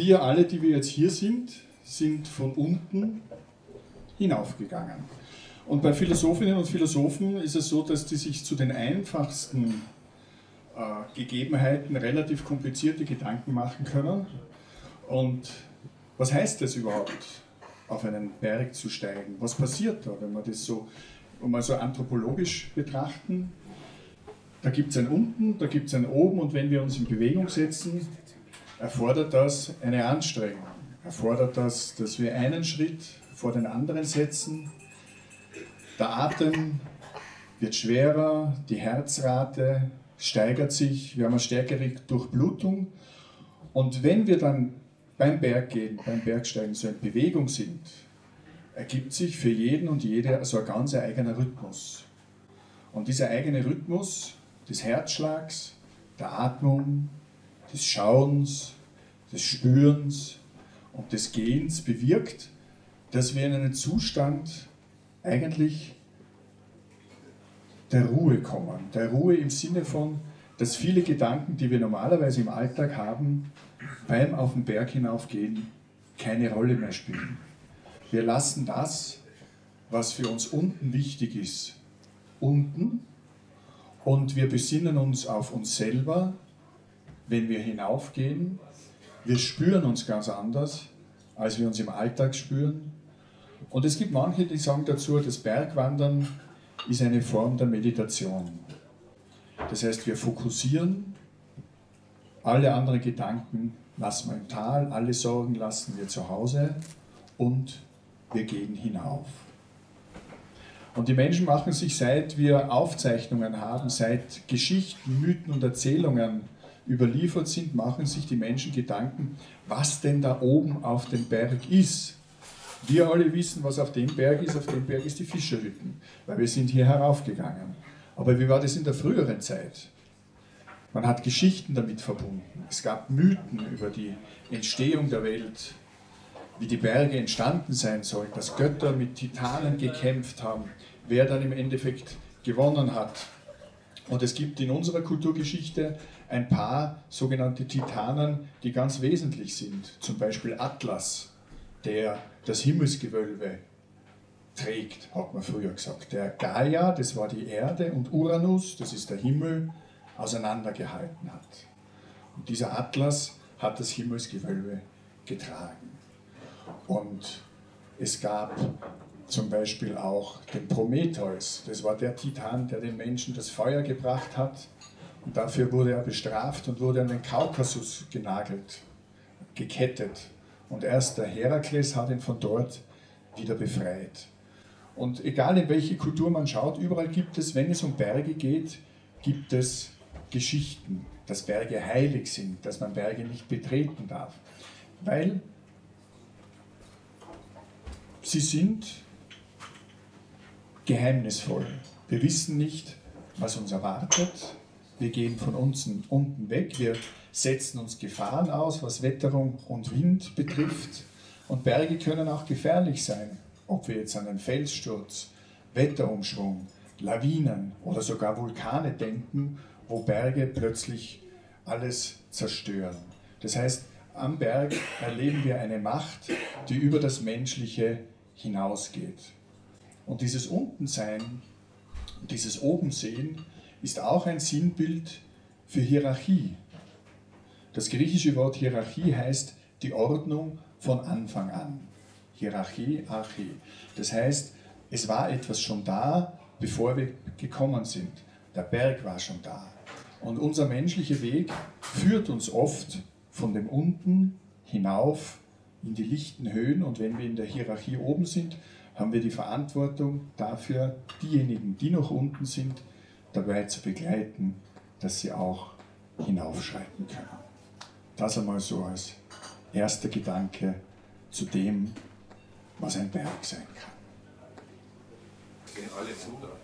wir alle, die wir jetzt hier sind, sind von unten hinaufgegangen. Und bei Philosophinnen und Philosophen ist es so, dass die sich zu den einfachsten äh, Gegebenheiten relativ komplizierte Gedanken machen können. Und was heißt das überhaupt, auf einen Berg zu steigen? Was passiert da, wenn wir das so mal so anthropologisch betrachten? Da gibt es ein unten, da gibt es ein oben und wenn wir uns in Bewegung setzen, erfordert das eine Anstrengung. Erfordert das, dass wir einen Schritt vor den anderen setzen. Der Atem wird schwerer, die Herzrate steigert sich, wir haben eine stärkere Durchblutung. Und wenn wir dann beim Berggehen, beim Bergsteigen so in Bewegung sind, ergibt sich für jeden und jede so ein ganz eigener Rhythmus. Und dieser eigene Rhythmus des Herzschlags, der Atmung, des Schauens, des Spürens und des Gehens bewirkt, dass wir in einen Zustand eigentlich der Ruhe kommen. Der Ruhe im Sinne von, dass viele Gedanken, die wir normalerweise im Alltag haben, beim auf den Berg hinaufgehen, keine Rolle mehr spielen. Wir lassen das, was für uns unten wichtig ist, unten und wir besinnen uns auf uns selber, wenn wir hinaufgehen. Wir spüren uns ganz anders, als wir uns im Alltag spüren. Und es gibt manche, die sagen dazu, das Bergwandern ist eine Form der Meditation. Das heißt, wir fokussieren, alle anderen Gedanken lassen wir im Tal, alle Sorgen lassen wir zu Hause und wir gehen hinauf. Und die Menschen machen sich, seit wir Aufzeichnungen haben, seit Geschichten, Mythen und Erzählungen überliefert sind, machen sich die Menschen Gedanken, was denn da oben auf dem Berg ist. Wir alle wissen, was auf dem Berg ist. Auf dem Berg ist die Fischerhütten, weil wir sind hier heraufgegangen. Aber wie war das in der früheren Zeit? Man hat Geschichten damit verbunden. Es gab Mythen über die Entstehung der Welt, wie die Berge entstanden sein sollen, dass Götter mit Titanen gekämpft haben, wer dann im Endeffekt gewonnen hat. Und es gibt in unserer Kulturgeschichte ein paar sogenannte Titanen, die ganz wesentlich sind. Zum Beispiel Atlas, der das Himmelsgewölbe trägt, hat man früher gesagt. Der Gaia, das war die Erde, und Uranus, das ist der Himmel, auseinandergehalten hat. Und dieser Atlas hat das Himmelsgewölbe getragen. Und es gab zum Beispiel auch den Prometheus, das war der Titan, der den Menschen das Feuer gebracht hat. Und dafür wurde er bestraft und wurde an den Kaukasus genagelt, gekettet. Und erst der Herakles hat ihn von dort wieder befreit. Und egal in welche Kultur man schaut, überall gibt es, wenn es um Berge geht, gibt es Geschichten, dass Berge heilig sind, dass man Berge nicht betreten darf. Weil sie sind geheimnisvoll. Wir wissen nicht, was uns erwartet. Wir gehen von uns unten weg. Wir setzen uns Gefahren aus, was Wetterung und Wind betrifft. Und Berge können auch gefährlich sein, ob wir jetzt an einen Felssturz, Wetterumschwung, Lawinen oder sogar Vulkane denken, wo Berge plötzlich alles zerstören. Das heißt, am Berg erleben wir eine Macht, die über das Menschliche hinausgeht. Und dieses Untensein, dieses Obensehen ist auch ein Sinnbild für Hierarchie. Das griechische Wort Hierarchie heißt die Ordnung von Anfang an. Hierarchie, Archie. Das heißt, es war etwas schon da, bevor wir gekommen sind. Der Berg war schon da. Und unser menschlicher Weg führt uns oft von dem Unten hinauf in die lichten Höhen. Und wenn wir in der Hierarchie oben sind, haben wir die Verantwortung dafür, diejenigen, die noch unten sind, dabei zu begleiten, dass sie auch hinaufschreiten können. Das einmal so als erster Gedanke zu dem, was ein Berg sein kann. Gehen alle zu da?